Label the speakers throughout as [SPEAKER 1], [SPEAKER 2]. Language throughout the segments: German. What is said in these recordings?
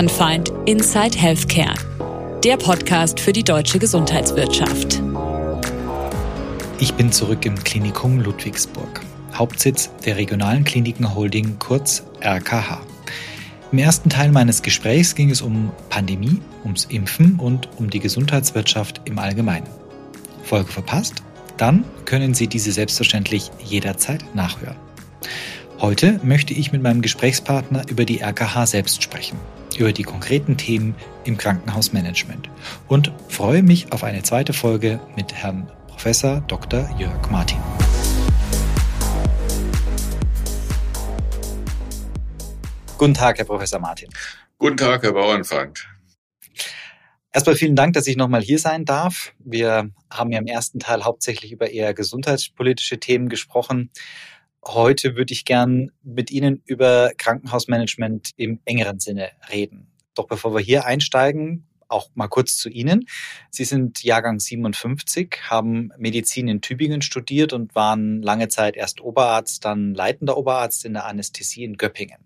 [SPEAKER 1] Bauernfeind Inside Healthcare. Der Podcast für die deutsche Gesundheitswirtschaft.
[SPEAKER 2] Ich bin zurück im Klinikum Ludwigsburg, Hauptsitz der regionalen Kliniken Holding, kurz RKH. Im ersten Teil meines Gesprächs ging es um Pandemie, ums Impfen und um die Gesundheitswirtschaft im Allgemeinen. Folge verpasst? Dann können Sie diese selbstverständlich jederzeit nachhören. Heute möchte ich mit meinem Gesprächspartner über die RKH selbst sprechen, über die konkreten Themen im Krankenhausmanagement und freue mich auf eine zweite Folge mit Herrn Professor Dr. Jörg Martin. Guten Tag, Herr Professor Martin.
[SPEAKER 3] Guten Tag, Herr Bauernfeind.
[SPEAKER 2] Erstmal vielen Dank, dass ich nochmal hier sein darf. Wir haben ja im ersten Teil hauptsächlich über eher gesundheitspolitische Themen gesprochen. Heute würde ich gern mit Ihnen über Krankenhausmanagement im engeren Sinne reden. Doch bevor wir hier einsteigen, auch mal kurz zu Ihnen. Sie sind Jahrgang 57, haben Medizin in Tübingen studiert und waren lange Zeit erst Oberarzt, dann leitender Oberarzt in der Anästhesie in Göppingen.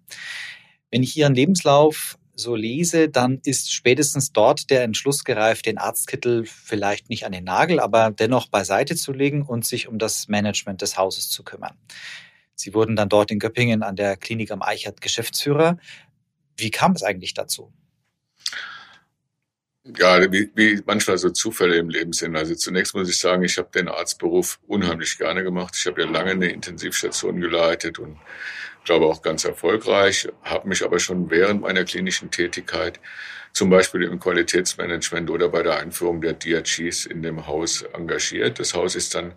[SPEAKER 2] Wenn ich Ihren Lebenslauf so lese, dann ist spätestens dort der Entschluss gereift, den Arztkittel vielleicht nicht an den Nagel, aber dennoch beiseite zu legen und sich um das Management des Hauses zu kümmern. Sie wurden dann dort in Göppingen an der Klinik am Eichert Geschäftsführer. Wie kam es eigentlich dazu?
[SPEAKER 3] Ja, wie, wie manchmal so Zufälle im Leben sind. Also zunächst muss ich sagen, ich habe den Arztberuf unheimlich gerne gemacht. Ich habe ja lange eine Intensivstation geleitet und glaube auch ganz erfolgreich, habe mich aber schon während meiner klinischen Tätigkeit zum Beispiel im Qualitätsmanagement oder bei der Einführung der DRGs in dem Haus engagiert. Das Haus ist dann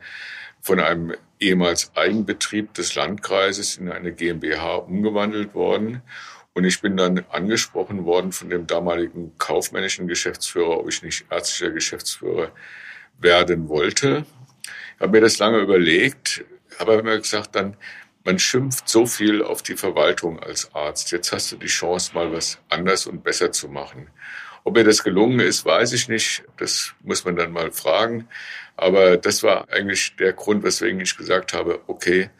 [SPEAKER 3] von einem ehemals Eigenbetrieb des Landkreises in eine GmbH umgewandelt worden. Und ich bin dann angesprochen worden von dem damaligen kaufmännischen Geschäftsführer, ob ich nicht ärztlicher Geschäftsführer werden wollte. Ich habe mir das lange überlegt, habe mir gesagt, dann man schimpft so viel auf die Verwaltung als Arzt. Jetzt hast du die Chance, mal was anders und besser zu machen. Ob mir das gelungen ist, weiß ich nicht. Das muss man dann mal fragen. Aber das war eigentlich der Grund, weswegen ich gesagt habe, okay,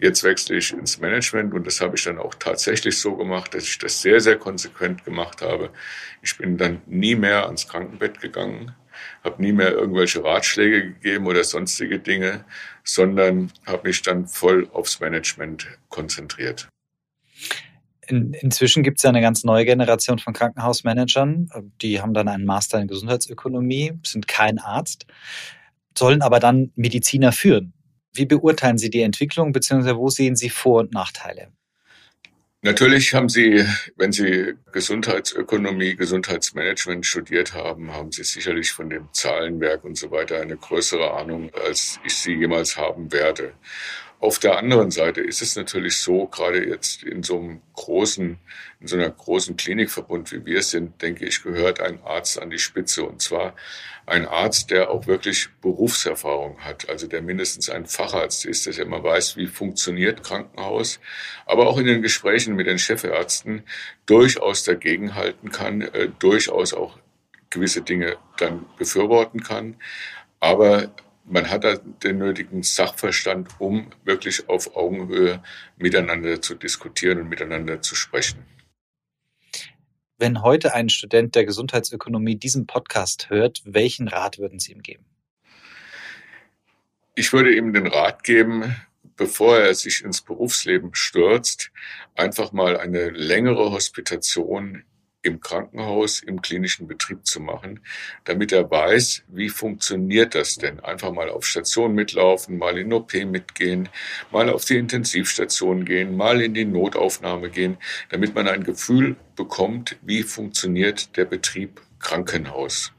[SPEAKER 3] jetzt wechsle ich ins Management. Und das habe ich dann auch tatsächlich so gemacht, dass ich das sehr, sehr konsequent gemacht habe. Ich bin dann nie mehr ans Krankenbett gegangen, habe nie mehr irgendwelche Ratschläge gegeben oder sonstige Dinge, sondern habe mich dann voll aufs Management konzentriert.
[SPEAKER 2] In, inzwischen gibt es ja eine ganz neue Generation von Krankenhausmanagern. Die haben dann einen Master in Gesundheitsökonomie, sind kein Arzt, sollen aber dann Mediziner führen. Wie beurteilen Sie die Entwicklung, beziehungsweise wo sehen Sie Vor- und Nachteile?
[SPEAKER 3] Natürlich haben Sie, wenn Sie Gesundheitsökonomie, Gesundheitsmanagement studiert haben, haben Sie sicherlich von dem Zahlenwerk und so weiter eine größere Ahnung, als ich sie jemals haben werde. Auf der anderen Seite ist es natürlich so, gerade jetzt in so einem großen, in so einer großen Klinikverbund wie wir sind, denke ich, gehört ein Arzt an die Spitze. Und zwar ein Arzt, der auch wirklich Berufserfahrung hat, also der mindestens ein Facharzt ist, dass er immer weiß, wie funktioniert Krankenhaus, aber auch in den Gesprächen mit den Chefärzten durchaus dagegenhalten kann, äh, durchaus auch gewisse Dinge dann befürworten kann, aber man hat da den nötigen Sachverstand, um wirklich auf Augenhöhe miteinander zu diskutieren und miteinander zu sprechen.
[SPEAKER 2] Wenn heute ein Student der Gesundheitsökonomie diesen Podcast hört, welchen Rat würden Sie ihm geben?
[SPEAKER 3] Ich würde ihm den Rat geben, bevor er sich ins Berufsleben stürzt, einfach mal eine längere Hospitation im Krankenhaus, im klinischen Betrieb zu machen, damit er weiß, wie funktioniert das denn? Einfach mal auf Station mitlaufen, mal in OP mitgehen, mal auf die Intensivstation gehen, mal in die Notaufnahme gehen, damit man ein Gefühl bekommt, wie funktioniert der Betrieb Krankenhaus.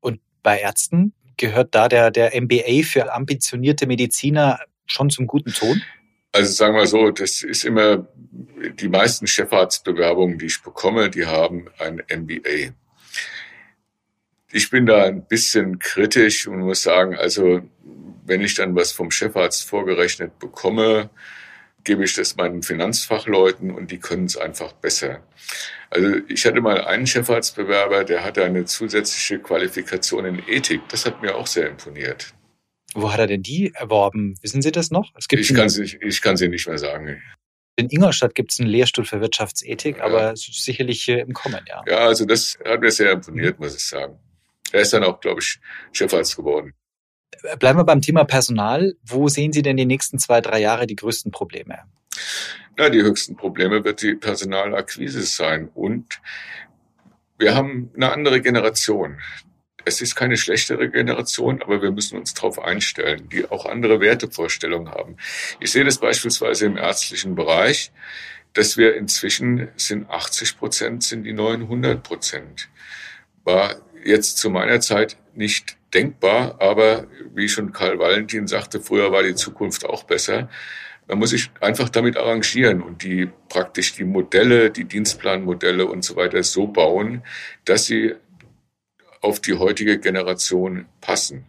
[SPEAKER 2] Und bei Ärzten gehört da der, der MBA für ambitionierte Mediziner schon zum guten Ton?
[SPEAKER 3] Also sagen wir so, das ist immer, die meisten Chefarztbewerbungen, die ich bekomme, die haben ein MBA. Ich bin da ein bisschen kritisch und muss sagen, also wenn ich dann was vom Chefarzt vorgerechnet bekomme, gebe ich das meinen Finanzfachleuten und die können es einfach besser. Also ich hatte mal einen Chefarztbewerber, der hatte eine zusätzliche Qualifikation in Ethik. Das hat mir auch sehr imponiert.
[SPEAKER 2] Wo hat er denn die erworben? Wissen Sie das noch?
[SPEAKER 3] Es gibt ich, kann sie, nicht mehr sagen.
[SPEAKER 2] In Ingolstadt gibt es einen Lehrstuhl für Wirtschaftsethik, ja. aber sicherlich im Kommen, ja.
[SPEAKER 3] Ja, also das hat mir sehr imponiert, muss ich sagen. Er ist dann auch, glaube ich, Chefarzt geworden.
[SPEAKER 2] Bleiben wir beim Thema Personal. Wo sehen Sie denn die nächsten zwei, drei Jahre die größten Probleme?
[SPEAKER 3] Ja, die höchsten Probleme wird die Personalakquise sein. Und wir haben eine andere Generation. Es ist keine schlechtere Generation, aber wir müssen uns darauf einstellen, die auch andere Wertevorstellungen haben. Ich sehe das beispielsweise im ärztlichen Bereich, dass wir inzwischen sind 80 Prozent, sind die neuen 100 Prozent. War jetzt zu meiner Zeit nicht denkbar, aber wie schon Karl Valentin sagte, früher war die Zukunft auch besser. Man muss sich einfach damit arrangieren und die praktisch die Modelle, die Dienstplanmodelle und so weiter so bauen, dass sie auf die heutige Generation passen.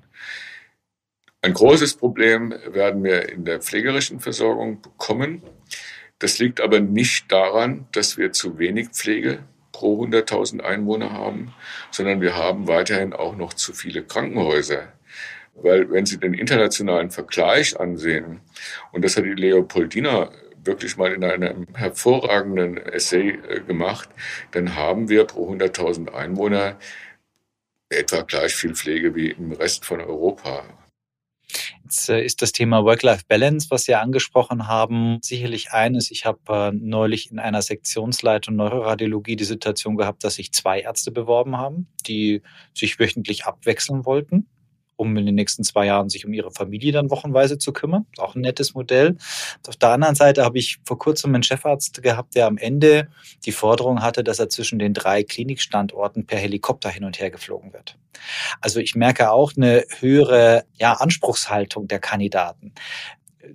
[SPEAKER 3] Ein großes Problem werden wir in der pflegerischen Versorgung bekommen. Das liegt aber nicht daran, dass wir zu wenig Pflege pro 100.000 Einwohner haben, sondern wir haben weiterhin auch noch zu viele Krankenhäuser. Weil wenn Sie den internationalen Vergleich ansehen, und das hat die Leopoldina wirklich mal in einem hervorragenden Essay äh, gemacht, dann haben wir pro 100.000 Einwohner etwa gleich viel Pflege wie im Rest von Europa.
[SPEAKER 2] Jetzt äh, ist das Thema Work-Life-Balance, was Sie angesprochen haben, sicherlich eines. Ich habe äh, neulich in einer Sektionsleitung Neuroradiologie die Situation gehabt, dass sich zwei Ärzte beworben haben, die sich wöchentlich abwechseln wollten um in den nächsten zwei Jahren sich um ihre Familie dann wochenweise zu kümmern. Auch ein nettes Modell. Auf der anderen Seite habe ich vor kurzem einen Chefarzt gehabt, der am Ende die Forderung hatte, dass er zwischen den drei Klinikstandorten per Helikopter hin und her geflogen wird. Also ich merke auch eine höhere ja, Anspruchshaltung der Kandidaten.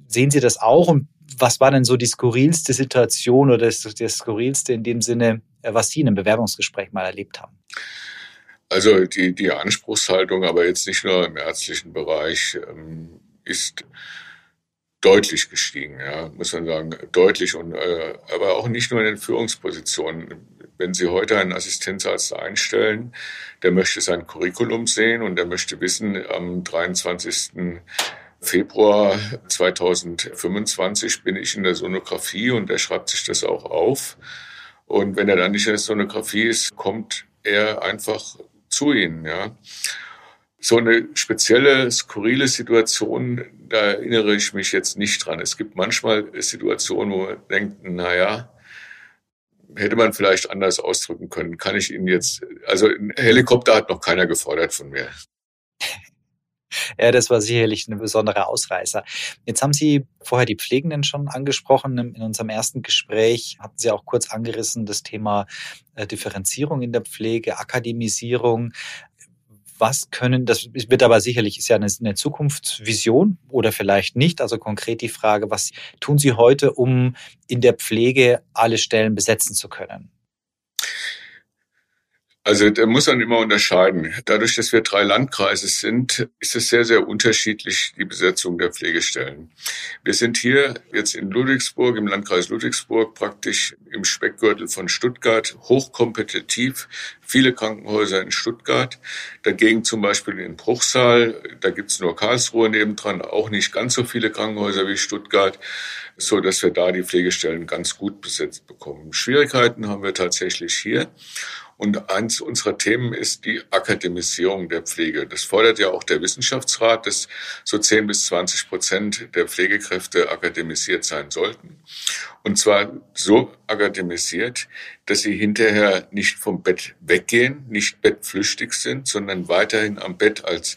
[SPEAKER 2] Sehen Sie das auch und was war denn so die skurrilste Situation oder das, das skurrilste in dem Sinne, was Sie in einem Bewerbungsgespräch mal erlebt haben?
[SPEAKER 3] Also die, die Anspruchshaltung, aber jetzt nicht nur im ärztlichen Bereich, ähm, ist deutlich gestiegen, ja, muss man sagen, deutlich und äh, aber auch nicht nur in den Führungspositionen. Wenn Sie heute einen Assistenzarzt einstellen, der möchte sein Curriculum sehen und der möchte wissen, am 23. Februar 2025 bin ich in der Sonographie und der schreibt sich das auch auf. Und wenn er dann nicht in der Sonographie ist, kommt er einfach zu ihnen. Ja. So eine spezielle, skurrile Situation, da erinnere ich mich jetzt nicht dran. Es gibt manchmal Situationen, wo man denkt, naja, hätte man vielleicht anders ausdrücken können. Kann ich Ihnen jetzt, also ein Helikopter hat noch keiner gefordert von mir.
[SPEAKER 2] Ja, das war sicherlich ein besonderer Ausreißer. Jetzt haben Sie vorher die Pflegenden schon angesprochen. In unserem ersten Gespräch hatten Sie auch kurz angerissen das Thema äh, Differenzierung in der Pflege, Akademisierung. Was können, das wird aber sicherlich, ist ja eine, eine Zukunftsvision oder vielleicht nicht. Also konkret die Frage, was tun Sie heute, um in der Pflege alle Stellen besetzen zu können?
[SPEAKER 3] Also da muss man immer unterscheiden. Dadurch, dass wir drei Landkreise sind, ist es sehr, sehr unterschiedlich, die Besetzung der Pflegestellen. Wir sind hier jetzt in Ludwigsburg, im Landkreis Ludwigsburg, praktisch im Speckgürtel von Stuttgart, hochkompetitiv, viele Krankenhäuser in Stuttgart. Dagegen zum Beispiel in Bruchsal, da gibt's nur Karlsruhe nebendran, auch nicht ganz so viele Krankenhäuser wie Stuttgart, so dass wir da die Pflegestellen ganz gut besetzt bekommen. Schwierigkeiten haben wir tatsächlich hier. Und eins unserer Themen ist die Akademisierung der Pflege. Das fordert ja auch der Wissenschaftsrat, dass so 10 bis 20 Prozent der Pflegekräfte akademisiert sein sollten. Und zwar so akademisiert, dass sie hinterher nicht vom Bett weggehen, nicht bettflüchtig sind, sondern weiterhin am Bett als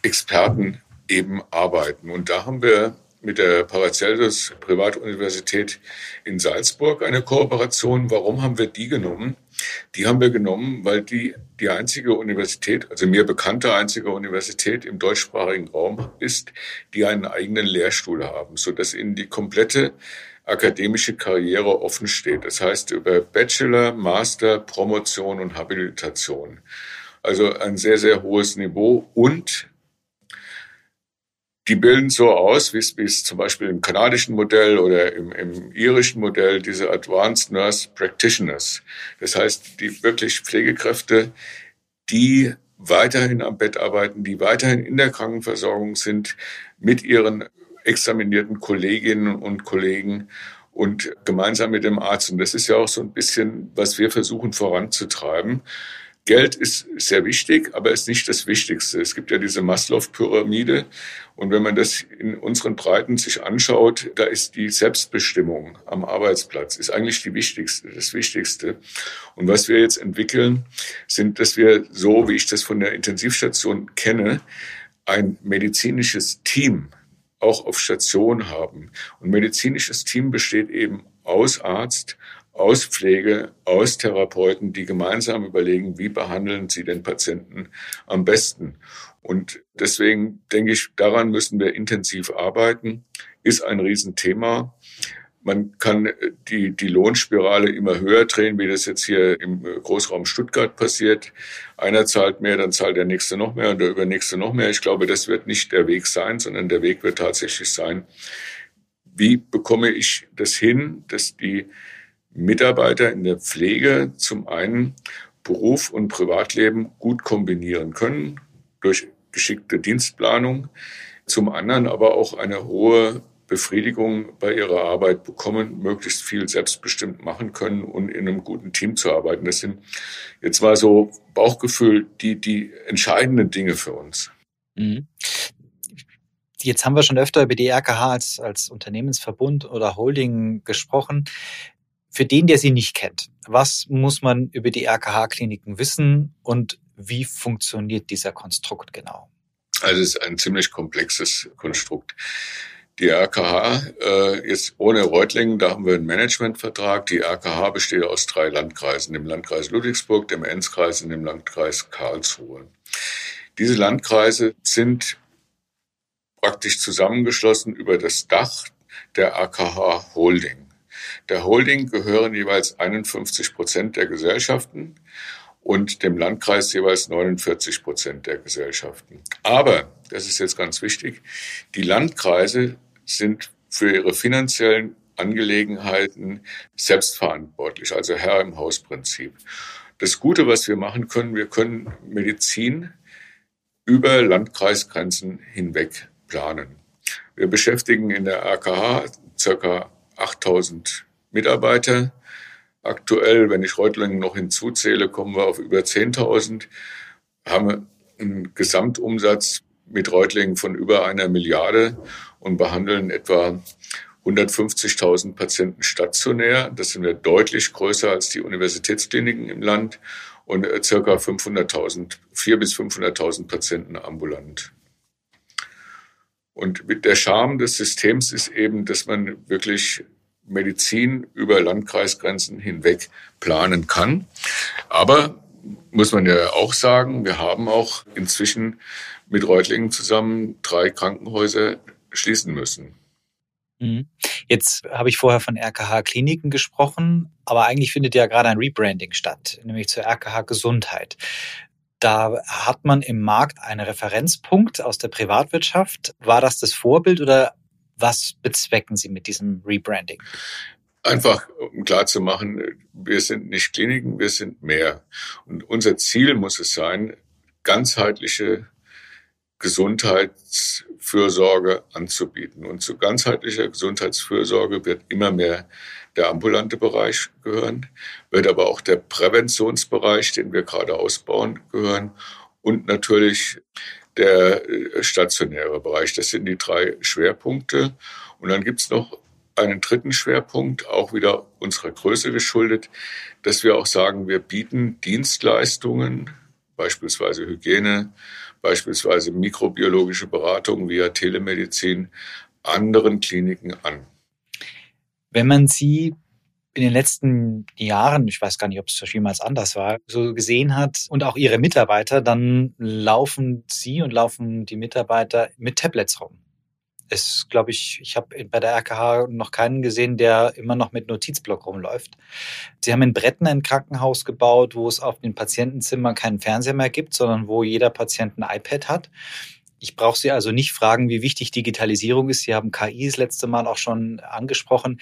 [SPEAKER 3] Experten eben arbeiten. Und da haben wir mit der Paracelsus Privatuniversität in Salzburg eine Kooperation. Warum haben wir die genommen? Die haben wir genommen, weil die die einzige Universität, also mir bekannte einzige Universität im deutschsprachigen Raum ist, die einen eigenen Lehrstuhl haben, so dass ihnen die komplette akademische Karriere offen steht. Das heißt über Bachelor, Master, Promotion und Habilitation. Also ein sehr, sehr hohes Niveau und die bilden so aus, wie es, zum Beispiel im kanadischen Modell oder im, im irischen Modell diese Advanced Nurse Practitioners. Das heißt, die wirklich Pflegekräfte, die weiterhin am Bett arbeiten, die weiterhin in der Krankenversorgung sind mit ihren examinierten Kolleginnen und Kollegen und gemeinsam mit dem Arzt. Und das ist ja auch so ein bisschen, was wir versuchen voranzutreiben. Geld ist sehr wichtig, aber ist nicht das Wichtigste. Es gibt ja diese Maslow-Pyramide. Und wenn man das in unseren Breiten sich anschaut, da ist die Selbstbestimmung am Arbeitsplatz, ist eigentlich die wichtigste, das Wichtigste. Und was wir jetzt entwickeln, sind, dass wir so, wie ich das von der Intensivstation kenne, ein medizinisches Team auch auf Station haben. Und medizinisches Team besteht eben aus Arzt, aus Pflege, aus Therapeuten, die gemeinsam überlegen, wie behandeln sie den Patienten am besten. Und deswegen denke ich, daran müssen wir intensiv arbeiten, ist ein Riesenthema. Man kann die, die Lohnspirale immer höher drehen, wie das jetzt hier im Großraum Stuttgart passiert. Einer zahlt mehr, dann zahlt der nächste noch mehr und der übernächste noch mehr. Ich glaube, das wird nicht der Weg sein, sondern der Weg wird tatsächlich sein, wie bekomme ich das hin, dass die Mitarbeiter in der Pflege zum einen Beruf und Privatleben gut kombinieren können durch geschickte Dienstplanung, zum anderen aber auch eine hohe Befriedigung bei ihrer Arbeit bekommen, möglichst viel selbstbestimmt machen können und in einem guten Team zu arbeiten. Das sind jetzt mal so Bauchgefühl die, die entscheidenden Dinge für uns. Mhm.
[SPEAKER 2] Jetzt haben wir schon öfter über die RKH als, als Unternehmensverbund oder Holding gesprochen. Für den, der sie nicht kennt, was muss man über die RKH-Kliniken wissen und wie funktioniert dieser Konstrukt genau?
[SPEAKER 3] Also es ist ein ziemlich komplexes Konstrukt. Die RKH, äh, jetzt ohne Reutlingen, da haben wir einen Managementvertrag. Die RKH besteht aus drei Landkreisen, dem Landkreis Ludwigsburg, dem Enzkreis und dem Landkreis Karlsruhe. Diese Landkreise sind praktisch zusammengeschlossen über das Dach der RKH Holding. Der Holding gehören jeweils 51 Prozent der Gesellschaften und dem Landkreis jeweils 49 Prozent der Gesellschaften. Aber, das ist jetzt ganz wichtig, die Landkreise sind für ihre finanziellen Angelegenheiten selbstverantwortlich, also Herr im Hausprinzip. Das Gute, was wir machen können, wir können Medizin über Landkreisgrenzen hinweg planen. Wir beschäftigen in der RKH circa 8000 Mitarbeiter. Aktuell, wenn ich Reutlingen noch hinzuzähle, kommen wir auf über 10.000, haben einen Gesamtumsatz mit Reutlingen von über einer Milliarde und behandeln etwa 150.000 Patienten stationär. Das sind wir deutlich größer als die Universitätskliniken im Land und äh, circa 500.000, 400.000 bis 500.000 Patienten ambulant. Und mit der Charme des Systems ist eben, dass man wirklich Medizin über Landkreisgrenzen hinweg planen kann. Aber muss man ja auch sagen, wir haben auch inzwischen mit Reutlingen zusammen drei Krankenhäuser schließen müssen.
[SPEAKER 2] Mhm. Jetzt habe ich vorher von RKH Kliniken gesprochen, aber eigentlich findet ja gerade ein Rebranding statt, nämlich zur RKH Gesundheit. Da hat man im Markt einen Referenzpunkt aus der Privatwirtschaft. War das das Vorbild oder was bezwecken Sie mit diesem Rebranding?
[SPEAKER 3] Einfach, um klar zu machen, wir sind nicht Kliniken, wir sind mehr. Und unser Ziel muss es sein, ganzheitliche Gesundheitsfürsorge anzubieten. Und zu ganzheitlicher Gesundheitsfürsorge wird immer mehr der ambulante Bereich gehören, wird aber auch der Präventionsbereich, den wir gerade ausbauen, gehören und natürlich der äh, stationäre Bereich. Das sind die drei Schwerpunkte. Und dann gibt's noch einen dritten Schwerpunkt, auch wieder unserer Größe geschuldet, dass wir auch sagen, wir bieten Dienstleistungen, beispielsweise Hygiene, beispielsweise mikrobiologische Beratung via Telemedizin, anderen Kliniken an.
[SPEAKER 2] Wenn man sie in den letzten Jahren, ich weiß gar nicht, ob es jemals anders war, so gesehen hat und auch ihre Mitarbeiter, dann laufen sie und laufen die Mitarbeiter mit Tablets rum. Es glaube ich, ich habe bei der RKH noch keinen gesehen, der immer noch mit Notizblock rumläuft. Sie haben in Bretten ein Krankenhaus gebaut, wo es auf den Patientenzimmern keinen Fernseher mehr gibt, sondern wo jeder Patient ein iPad hat. Ich brauche Sie also nicht fragen, wie wichtig Digitalisierung ist. Sie haben KI das letzte Mal auch schon angesprochen.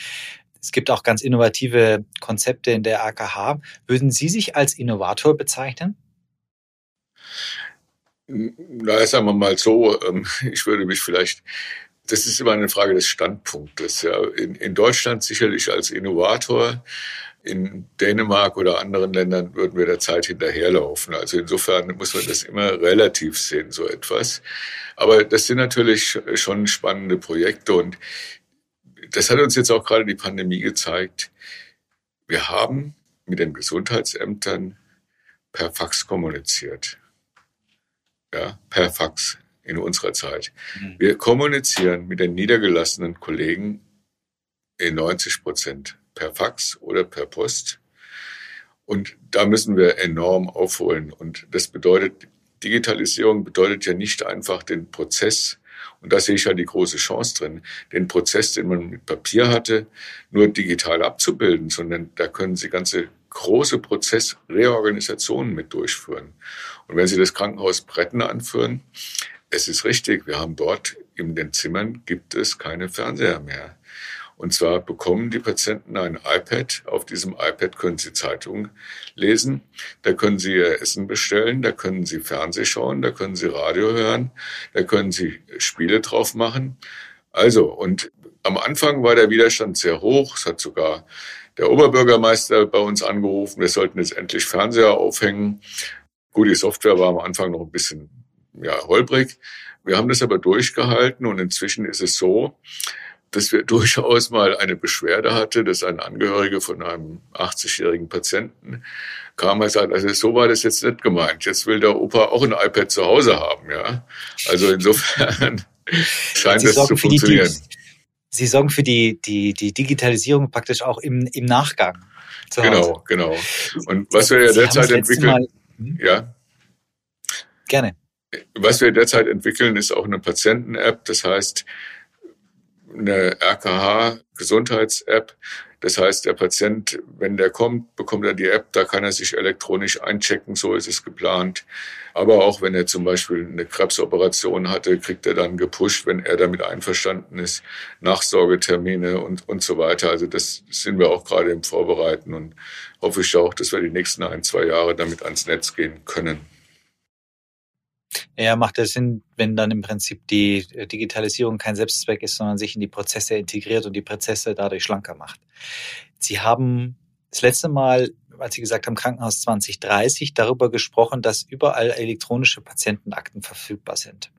[SPEAKER 2] Es gibt auch ganz innovative Konzepte in der AKH. Würden Sie sich als Innovator bezeichnen?
[SPEAKER 3] Na, sagen wir mal so, ähm, ich würde mich vielleicht Das ist immer eine Frage des Standpunktes. Ja. In, in Deutschland sicherlich als Innovator, in Dänemark oder anderen Ländern würden wir der Zeit hinterherlaufen. Also insofern muss man das immer relativ sehen, so etwas. Aber das sind natürlich schon spannende Projekte und das hat uns jetzt auch gerade die Pandemie gezeigt. Wir haben mit den Gesundheitsämtern per Fax kommuniziert. Ja, per Fax in unserer Zeit. Mhm. Wir kommunizieren mit den niedergelassenen Kollegen in 90 Prozent per Fax oder per Post. Und da müssen wir enorm aufholen. Und das bedeutet, Digitalisierung bedeutet ja nicht einfach den Prozess, und da sehe ich ja die große Chance drin, den Prozess, den man mit Papier hatte, nur digital abzubilden, sondern da können Sie ganze große Prozessreorganisationen mit durchführen. Und wenn Sie das Krankenhaus Bretten anführen, es ist richtig, wir haben dort in den Zimmern gibt es keine Fernseher mehr. Und zwar bekommen die Patienten ein iPad. Auf diesem iPad können sie Zeitungen lesen. Da können sie ihr Essen bestellen. Da können sie Fernseh schauen. Da können sie Radio hören. Da können sie Spiele drauf machen. Also, und am Anfang war der Widerstand sehr hoch. Es hat sogar der Oberbürgermeister bei uns angerufen. Wir sollten jetzt endlich Fernseher aufhängen. Gut, die Software war am Anfang noch ein bisschen ja, holprig. Wir haben das aber durchgehalten und inzwischen ist es so, dass wir durchaus mal eine Beschwerde hatte, dass ein Angehöriger von einem 80-jährigen Patienten kam und sagte, also so war das jetzt nicht gemeint. Jetzt will der Opa auch ein iPad zu Hause haben, ja. Also insofern scheint
[SPEAKER 2] Sie
[SPEAKER 3] das zu funktionieren.
[SPEAKER 2] Die, Sie sorgen für die, die, die Digitalisierung praktisch auch im, im Nachgang.
[SPEAKER 3] Genau, genau. Und was wir ja derzeit entwickeln, Mal, hm? ja.
[SPEAKER 2] Gerne.
[SPEAKER 3] Was wir derzeit entwickeln, ist auch eine Patienten-App. Das heißt, eine RKH-Gesundheits-App. Das heißt, der Patient, wenn der kommt, bekommt er die App, da kann er sich elektronisch einchecken, so ist es geplant. Aber auch wenn er zum Beispiel eine Krebsoperation hatte, kriegt er dann gepusht, wenn er damit einverstanden ist, Nachsorgetermine und, und so weiter. Also das sind wir auch gerade im Vorbereiten und hoffe ich auch, dass wir die nächsten ein, zwei Jahre damit ans Netz gehen können.
[SPEAKER 2] Ja, macht es Sinn, wenn dann im Prinzip die äh, Digitalisierung kein Selbstzweck ist, sondern sich in die Prozesse integriert und die Prozesse dadurch schlanker macht. Sie haben das letzte Mal, als Sie gesagt haben, Krankenhaus 2030, darüber gesprochen, dass überall elektronische Patientenakten verfügbar sind.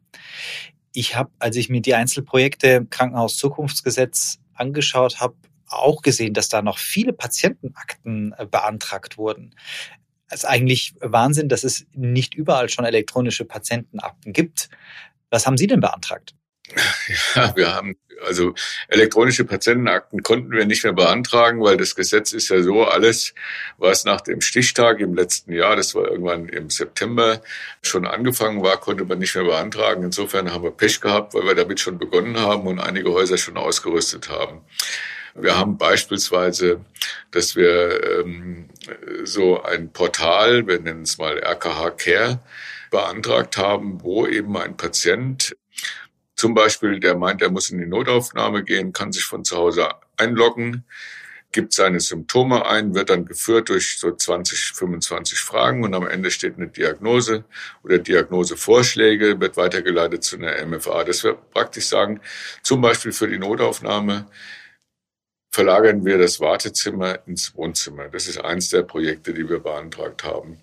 [SPEAKER 2] Ich habe, als ich mir die Einzelprojekte Krankenhaus Zukunftsgesetz angeschaut habe, auch gesehen, dass da noch viele Patientenakten äh, beantragt wurden. Ist eigentlich Wahnsinn, dass es nicht überall schon elektronische Patientenakten gibt. Was haben Sie denn beantragt?
[SPEAKER 3] Ja, wir haben also elektronische Patientenakten konnten wir nicht mehr beantragen, weil das Gesetz ist ja so, alles, was nach dem Stichtag im letzten Jahr, das war irgendwann im September, schon angefangen war, konnte man nicht mehr beantragen. Insofern haben wir Pech gehabt, weil wir damit schon begonnen haben und einige Häuser schon ausgerüstet haben. Wir haben beispielsweise, dass wir ähm, so ein Portal, wir nennen es mal RKH Care, beantragt haben, wo eben ein Patient zum Beispiel, der meint, er muss in die Notaufnahme gehen, kann sich von zu Hause einloggen, gibt seine Symptome ein, wird dann geführt durch so 20, 25 Fragen und am Ende steht eine Diagnose oder Diagnosevorschläge, wird weitergeleitet zu einer MFA. Das wir praktisch sagen, zum Beispiel für die Notaufnahme verlagern wir das Wartezimmer ins Wohnzimmer. Das ist eins der Projekte, die wir beantragt haben.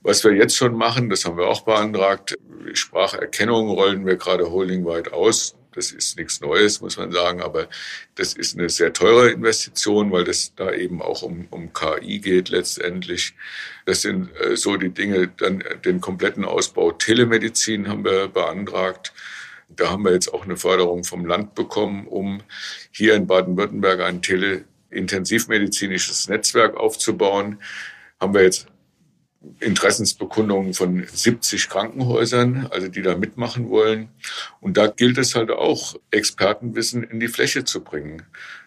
[SPEAKER 3] Was wir jetzt schon machen, das haben wir auch beantragt, Spracherkennung rollen wir gerade holdingweit aus. Das ist nichts Neues, muss man sagen, aber das ist eine sehr teure Investition, weil das da eben auch um, um KI geht letztendlich. Das sind äh, so die Dinge, dann den kompletten Ausbau Telemedizin haben wir beantragt. Da haben wir jetzt auch eine Förderung vom Land bekommen, um hier in Baden-Württemberg ein teleintensivmedizinisches Netzwerk aufzubauen. Haben wir jetzt Interessensbekundungen von 70 Krankenhäusern, also die da mitmachen wollen. Und da gilt es halt auch, Expertenwissen in die Fläche zu bringen.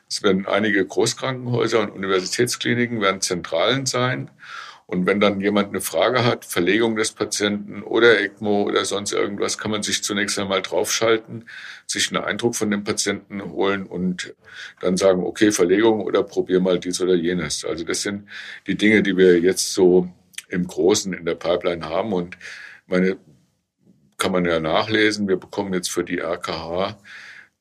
[SPEAKER 3] Es werden einige Großkrankenhäuser und Universitätskliniken werden Zentralen sein. Und wenn dann jemand eine Frage hat, Verlegung des Patienten oder ECMO oder sonst irgendwas, kann man sich zunächst einmal draufschalten, sich einen Eindruck von dem Patienten holen und dann sagen, okay, Verlegung oder probier mal dies oder jenes. Also das sind die Dinge, die wir jetzt so im Großen in der Pipeline haben und meine kann man ja nachlesen. Wir bekommen jetzt für die RKH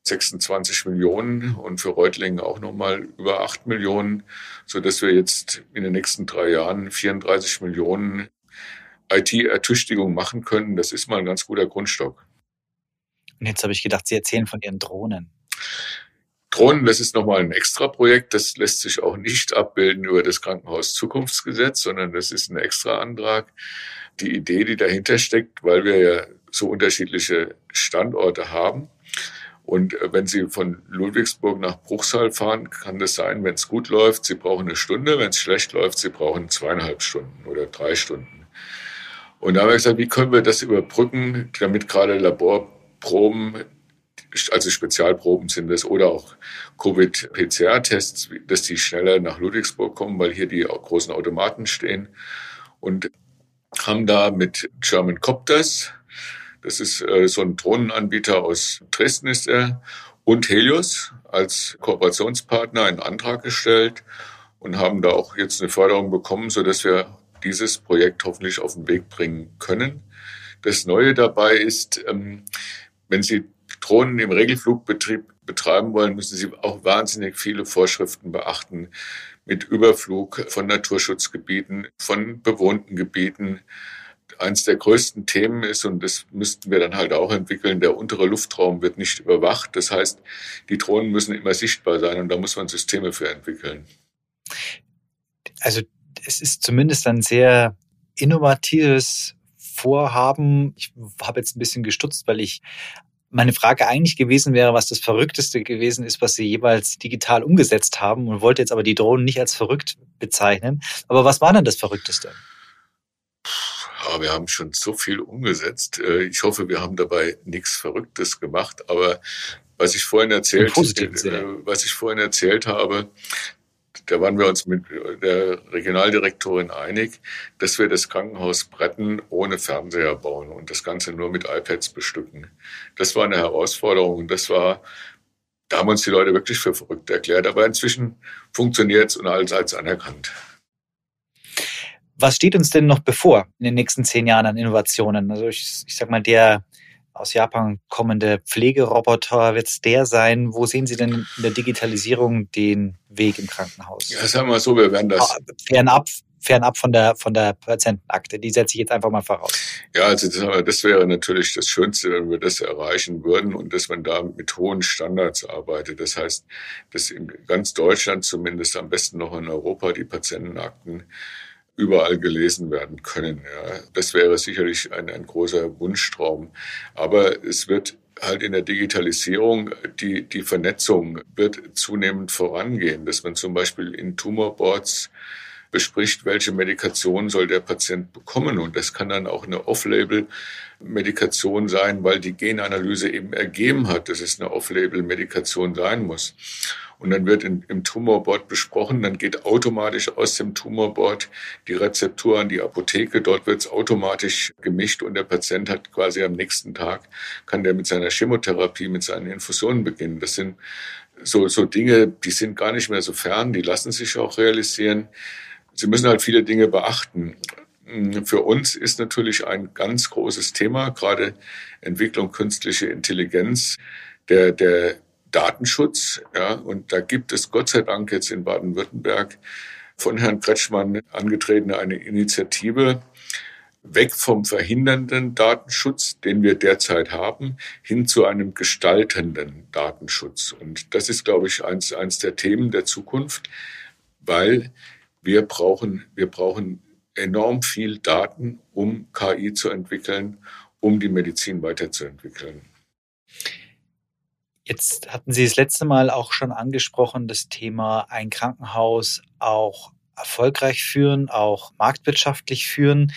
[SPEAKER 3] 26 Millionen und für Reutlingen auch nochmal über 8 Millionen, so dass wir jetzt in den nächsten drei Jahren 34 Millionen IT-Ertüchtigung machen können. Das ist mal ein ganz guter Grundstock.
[SPEAKER 2] Und jetzt habe ich gedacht, Sie erzählen von Ihren Drohnen.
[SPEAKER 3] Drohnen, das ist nochmal ein extra Projekt. Das lässt sich auch nicht abbilden über das Krankenhaus Zukunftsgesetz, sondern das ist ein extra Antrag. Die Idee, die dahinter steckt, weil wir ja so unterschiedliche Standorte haben, und äh, wenn Sie von Ludwigsburg nach Bruchsal fahren, kann das sein, wenn es gut läuft, Sie brauchen eine Stunde, wenn es schlecht läuft, Sie brauchen zweieinhalb Stunden oder drei Stunden. Und da haben wir gesagt, wie können wir das überbrücken, damit gerade Laborproben, also Spezialproben sind das, oder auch Covid-PCR-Tests, dass die schneller nach Ludwigsburg kommen, weil hier die großen Automaten stehen. Und haben da mit German Copters das ist äh, so ein Drohnenanbieter aus Dresden ist er und Helios als Kooperationspartner einen Antrag gestellt und haben da auch jetzt eine Förderung bekommen, so dass wir dieses Projekt hoffentlich auf den Weg bringen können. Das Neue dabei ist, ähm, wenn Sie Drohnen im Regelflugbetrieb betreiben wollen, müssen Sie auch wahnsinnig viele Vorschriften beachten mit Überflug von Naturschutzgebieten, von bewohnten Gebieten, eins der größten Themen ist, und das müssten wir dann halt auch entwickeln, der untere Luftraum wird nicht überwacht. Das heißt, die Drohnen müssen immer sichtbar sein und da muss man Systeme für entwickeln.
[SPEAKER 2] Also es ist zumindest ein sehr innovatives Vorhaben. Ich habe jetzt ein bisschen gestutzt, weil ich meine Frage eigentlich gewesen wäre, was das Verrückteste gewesen ist, was Sie jeweils digital umgesetzt haben und wollte jetzt aber die Drohnen nicht als verrückt bezeichnen. Aber was war denn das Verrückteste?
[SPEAKER 3] Ja, wir haben schon so viel umgesetzt. Äh, ich hoffe, wir haben dabei nichts Verrücktes gemacht. Aber was ich vorhin erzählt, äh, was ich vorhin erzählt habe, da waren wir uns mit der Regionaldirektorin einig, dass wir das Krankenhaus Bretten ohne Fernseher bauen und das Ganze nur mit iPads bestücken. Das war eine Herausforderung und das war, da haben uns die Leute wirklich für verrückt erklärt. Aber inzwischen funktioniert es und allseits anerkannt.
[SPEAKER 2] Was steht uns denn noch bevor in den nächsten zehn Jahren an Innovationen? Also ich, ich sag mal, der aus Japan kommende Pflegeroboter wird es der sein? Wo sehen Sie denn in der Digitalisierung den Weg im Krankenhaus?
[SPEAKER 3] Ja, sagen wir mal so, wir werden das. Ah,
[SPEAKER 2] fernab, fernab von der, von der Patientenakte. Die setze ich jetzt einfach mal voraus.
[SPEAKER 3] Ja, also das, das wäre natürlich das Schönste, wenn wir das erreichen würden und dass man da mit hohen Standards arbeitet. Das heißt, dass in ganz Deutschland zumindest am besten noch in Europa die Patientenakten überall gelesen werden können. Ja. Das wäre sicherlich ein, ein großer Wunschtraum. Aber es wird halt in der Digitalisierung, die, die Vernetzung wird zunehmend vorangehen, dass man zum Beispiel in Tumorboards bespricht, welche Medikation soll der Patient bekommen. Und das kann dann auch eine Off-Label-Medikation sein, weil die Genanalyse eben ergeben hat, dass es eine Off-Label-Medikation sein muss. Und dann wird in, im Tumorboard besprochen, dann geht automatisch aus dem Tumorboard die Rezeptur an die Apotheke. Dort wird es automatisch gemischt und der Patient hat quasi am nächsten Tag, kann der mit seiner Chemotherapie, mit seinen Infusionen beginnen. Das sind so, so Dinge, die sind gar nicht mehr so fern, die lassen sich auch realisieren. Sie müssen halt viele Dinge beachten. Für uns ist natürlich ein ganz großes Thema, gerade Entwicklung künstliche Intelligenz, der, der Datenschutz. Ja, und da gibt es Gott sei Dank jetzt in Baden-Württemberg von Herrn Kretschmann angetretene eine Initiative, weg vom verhindernden Datenschutz, den wir derzeit haben, hin zu einem gestaltenden Datenschutz. Und das ist, glaube ich, eins, eins der Themen der Zukunft, weil wir brauchen, wir brauchen enorm viel Daten, um KI zu entwickeln, um die Medizin weiterzuentwickeln.
[SPEAKER 2] Jetzt hatten Sie das letzte Mal auch schon angesprochen, das Thema ein Krankenhaus auch erfolgreich führen, auch marktwirtschaftlich führen.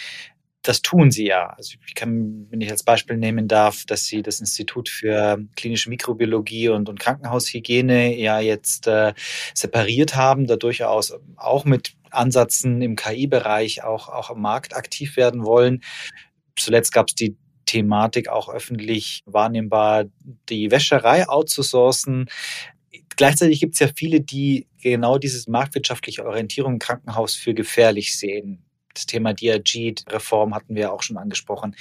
[SPEAKER 2] Das tun sie ja. Also ich kann, wenn ich als Beispiel nehmen darf, dass sie das Institut für klinische Mikrobiologie und, und Krankenhaushygiene ja jetzt äh, separiert haben, da durchaus auch mit Ansätzen im KI-Bereich auch, auch am Markt aktiv werden wollen. Zuletzt gab es die Thematik auch öffentlich wahrnehmbar, die Wäscherei outzusourcen. Gleichzeitig gibt es ja viele, die genau diese marktwirtschaftliche Orientierung im Krankenhaus für gefährlich sehen. Das Thema DRG-Reform hatten wir auch schon angesprochen.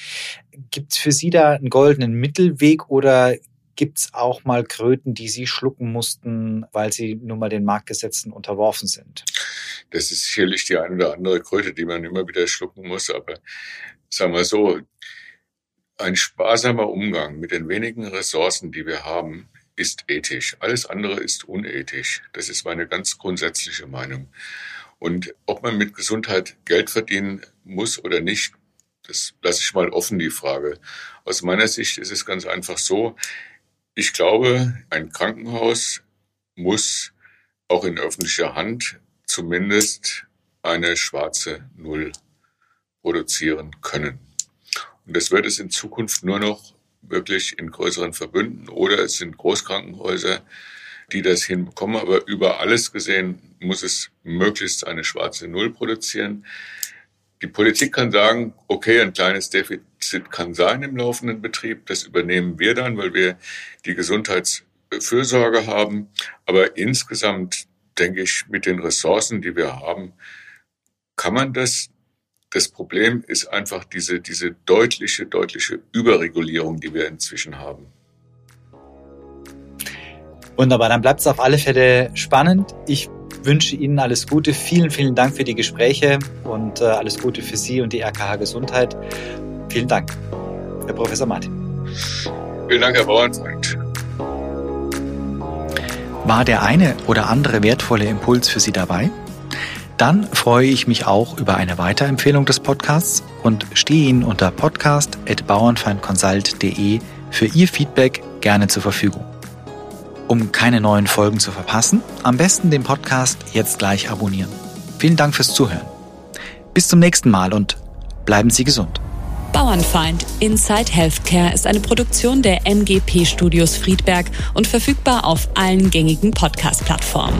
[SPEAKER 2] Gibt es für Sie da einen goldenen Mittelweg oder gibt es auch mal Kröten, die Sie schlucken mussten, weil Sie nun mal den Marktgesetzen unterworfen sind?
[SPEAKER 3] Das ist sicherlich die eine oder andere Kröte, die man immer wieder schlucken muss. Aber sagen wir so, ein sparsamer Umgang mit den wenigen Ressourcen, die wir haben, ist ethisch. Alles andere ist unethisch. Das ist meine ganz grundsätzliche Meinung. Und ob man mit Gesundheit Geld verdienen muss oder nicht, das lasse ich mal offen, die Frage. Aus meiner Sicht ist es ganz einfach so, ich glaube, ein Krankenhaus muss auch in öffentlicher Hand zumindest eine schwarze Null produzieren können. Und das wird es in Zukunft nur noch wirklich in größeren Verbünden oder es sind Großkrankenhäuser, die das hinbekommen. Aber über alles gesehen muss es möglichst eine schwarze Null produzieren. Die Politik kann sagen, okay, ein kleines Defizit kann sein im laufenden Betrieb. Das übernehmen wir dann, weil wir die Gesundheitsfürsorge haben. Aber insgesamt denke ich, mit den Ressourcen, die wir haben, kann man das das Problem ist einfach diese, diese deutliche, deutliche Überregulierung, die wir inzwischen haben.
[SPEAKER 2] Wunderbar, dann bleibt es auf alle Fälle spannend. Ich wünsche Ihnen alles Gute. Vielen, vielen Dank für die Gespräche und äh, alles Gute für Sie und die RKH Gesundheit. Vielen Dank, Herr Professor Martin.
[SPEAKER 3] Vielen Dank, Herr Bauernfreund.
[SPEAKER 2] War der eine oder andere wertvolle Impuls für Sie dabei? Dann freue ich mich auch über eine Weiterempfehlung des Podcasts und stehe Ihnen unter podcast.bauernfeindconsult.de für Ihr Feedback gerne zur Verfügung. Um keine neuen Folgen zu verpassen, am besten den Podcast jetzt gleich abonnieren. Vielen Dank fürs Zuhören. Bis zum nächsten Mal und bleiben Sie gesund.
[SPEAKER 1] Bauernfeind Inside Healthcare ist eine Produktion der MGP Studios Friedberg und verfügbar auf allen gängigen Podcast-Plattformen.